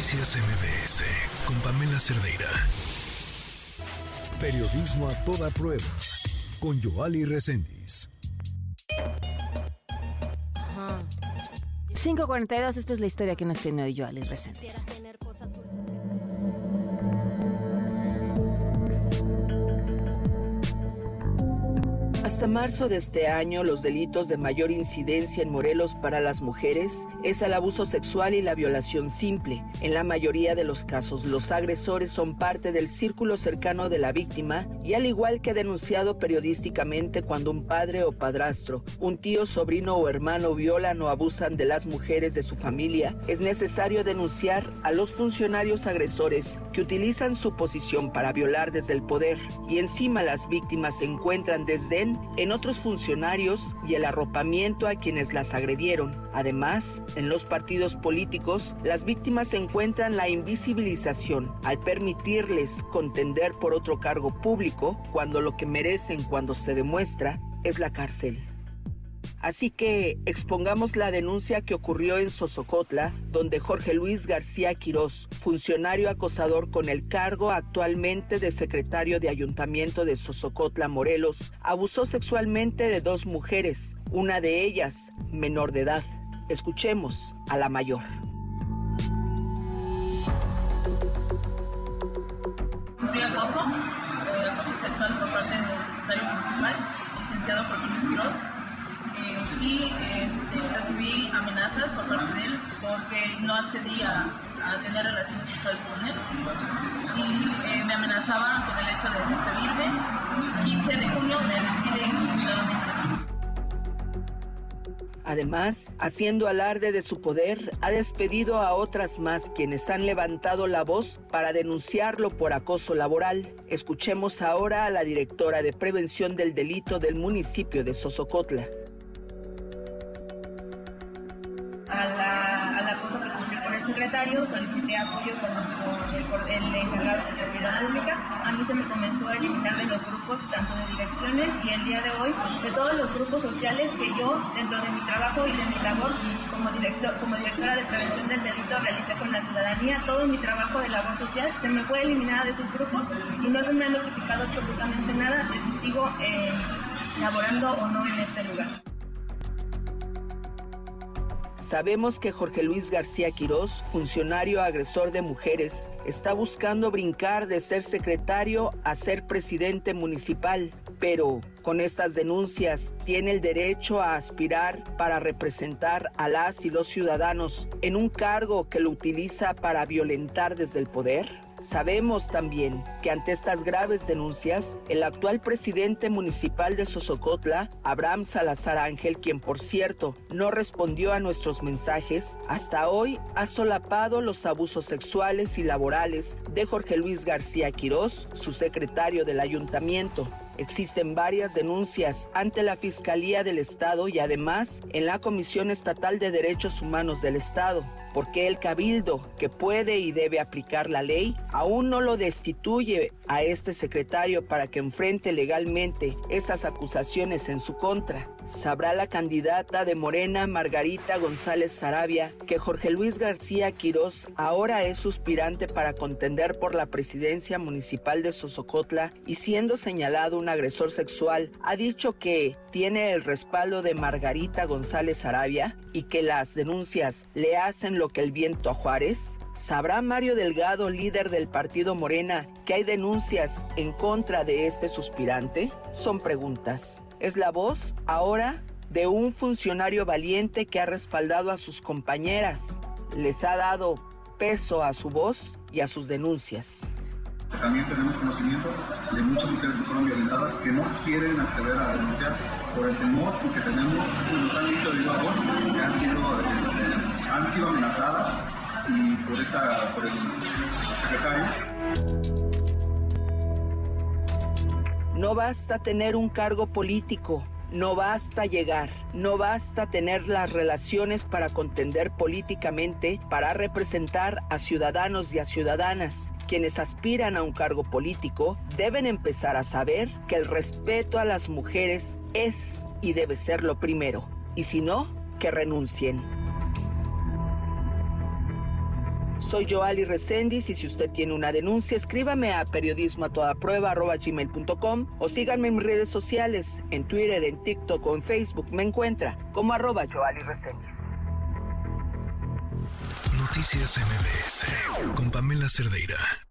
Noticias MBS con Pamela Cerdeira. Periodismo a toda prueba con Joali Reséndiz. 542, esta es la historia que nos tiene hoy Joali Reséndiz. Hasta marzo de este año, los delitos de mayor incidencia en Morelos para las mujeres es el abuso sexual y la violación simple. En la mayoría de los casos, los agresores son parte del círculo cercano de la víctima y al igual que denunciado periodísticamente cuando un padre o padrastro, un tío, sobrino o hermano violan o abusan de las mujeres de su familia, es necesario denunciar a los funcionarios agresores que utilizan su posición para violar desde el poder y encima las víctimas se encuentran desdén en otros funcionarios y el arropamiento a quienes las agredieron. Además, en los partidos políticos, las víctimas encuentran la invisibilización al permitirles contender por otro cargo público cuando lo que merecen cuando se demuestra es la cárcel. Así que expongamos la denuncia que ocurrió en Sosocotla, donde Jorge Luis García Quirós, funcionario acosador con el cargo actualmente de secretario de Ayuntamiento de Sosocotla, Morelos, abusó sexualmente de dos mujeres, una de ellas menor de edad. Escuchemos a la mayor. Acoso, eh, acoso sexual por parte del secretario municipal, licenciado Jorge Quirós y este, recibí amenazas por parte de él porque no accedía a tener relaciones sexuales con él y eh, me amenazaba con el hecho de despedirme. 15 de junio me despide indiscriminadamente. Además, haciendo alarde de su poder, ha despedido a otras más quienes han levantado la voz para denunciarlo por acoso laboral. Escuchemos ahora a la directora de Prevención del Delito del municipio de Sosocotla. Secretario, solicité apoyo con, el, el, encargado de seguridad pública. A mí se me comenzó a eliminar de los grupos, tanto de direcciones y el día de hoy, de todos los grupos sociales que yo, dentro de mi trabajo y de mi labor como, director, como directora de prevención del delito, realicé con la ciudadanía, todo mi trabajo de labor social se me fue eliminada de esos grupos y no se me ha notificado absolutamente nada de si sigo eh, laborando o no en este lugar. Sabemos que Jorge Luis García Quirós, funcionario agresor de mujeres, está buscando brincar de ser secretario a ser presidente municipal, pero con estas denuncias tiene el derecho a aspirar para representar a las y los ciudadanos en un cargo que lo utiliza para violentar desde el poder. Sabemos también que ante estas graves denuncias, el actual presidente municipal de Sosocotla, Abraham Salazar Ángel, quien por cierto no respondió a nuestros mensajes, hasta hoy ha solapado los abusos sexuales y laborales de Jorge Luis García Quirós, su secretario del ayuntamiento. Existen varias denuncias ante la Fiscalía del Estado y además en la Comisión Estatal de Derechos Humanos del Estado porque el cabildo, que puede y debe aplicar la ley, aún no lo destituye a este secretario para que enfrente legalmente estas acusaciones en su contra. Sabrá la candidata de Morena, Margarita González Sarabia, que Jorge Luis García Quirós ahora es suspirante para contender por la presidencia municipal de Sosocotla y siendo señalado un agresor sexual, ha dicho que tiene el respaldo de Margarita González Sarabia y que las denuncias le hacen lo que el viento a Juárez? ¿Sabrá Mario Delgado, líder del partido Morena, que hay denuncias en contra de este suspirante? Son preguntas. Es la voz ahora de un funcionario valiente que ha respaldado a sus compañeras. Les ha dado peso a su voz y a sus denuncias. También tenemos conocimiento de muchas mujeres que fueron violentadas que no quieren acceder a denunciar por el temor que tenemos, nos han dicho de voz que han sido este, han sido amenazadas y por, esta, por el secretario. No basta tener un cargo político, no basta llegar, no basta tener las relaciones para contender políticamente, para representar a ciudadanos y a ciudadanas. Quienes aspiran a un cargo político deben empezar a saber que el respeto a las mujeres es y debe ser lo primero, y si no, que renuncien. Soy Joali Reséndiz y si usted tiene una denuncia, escríbame a periodismo a o síganme en mis redes sociales, en Twitter, en TikTok o en Facebook. Me encuentra como arroba Joali. Noticias MBS con Pamela Cerdeira.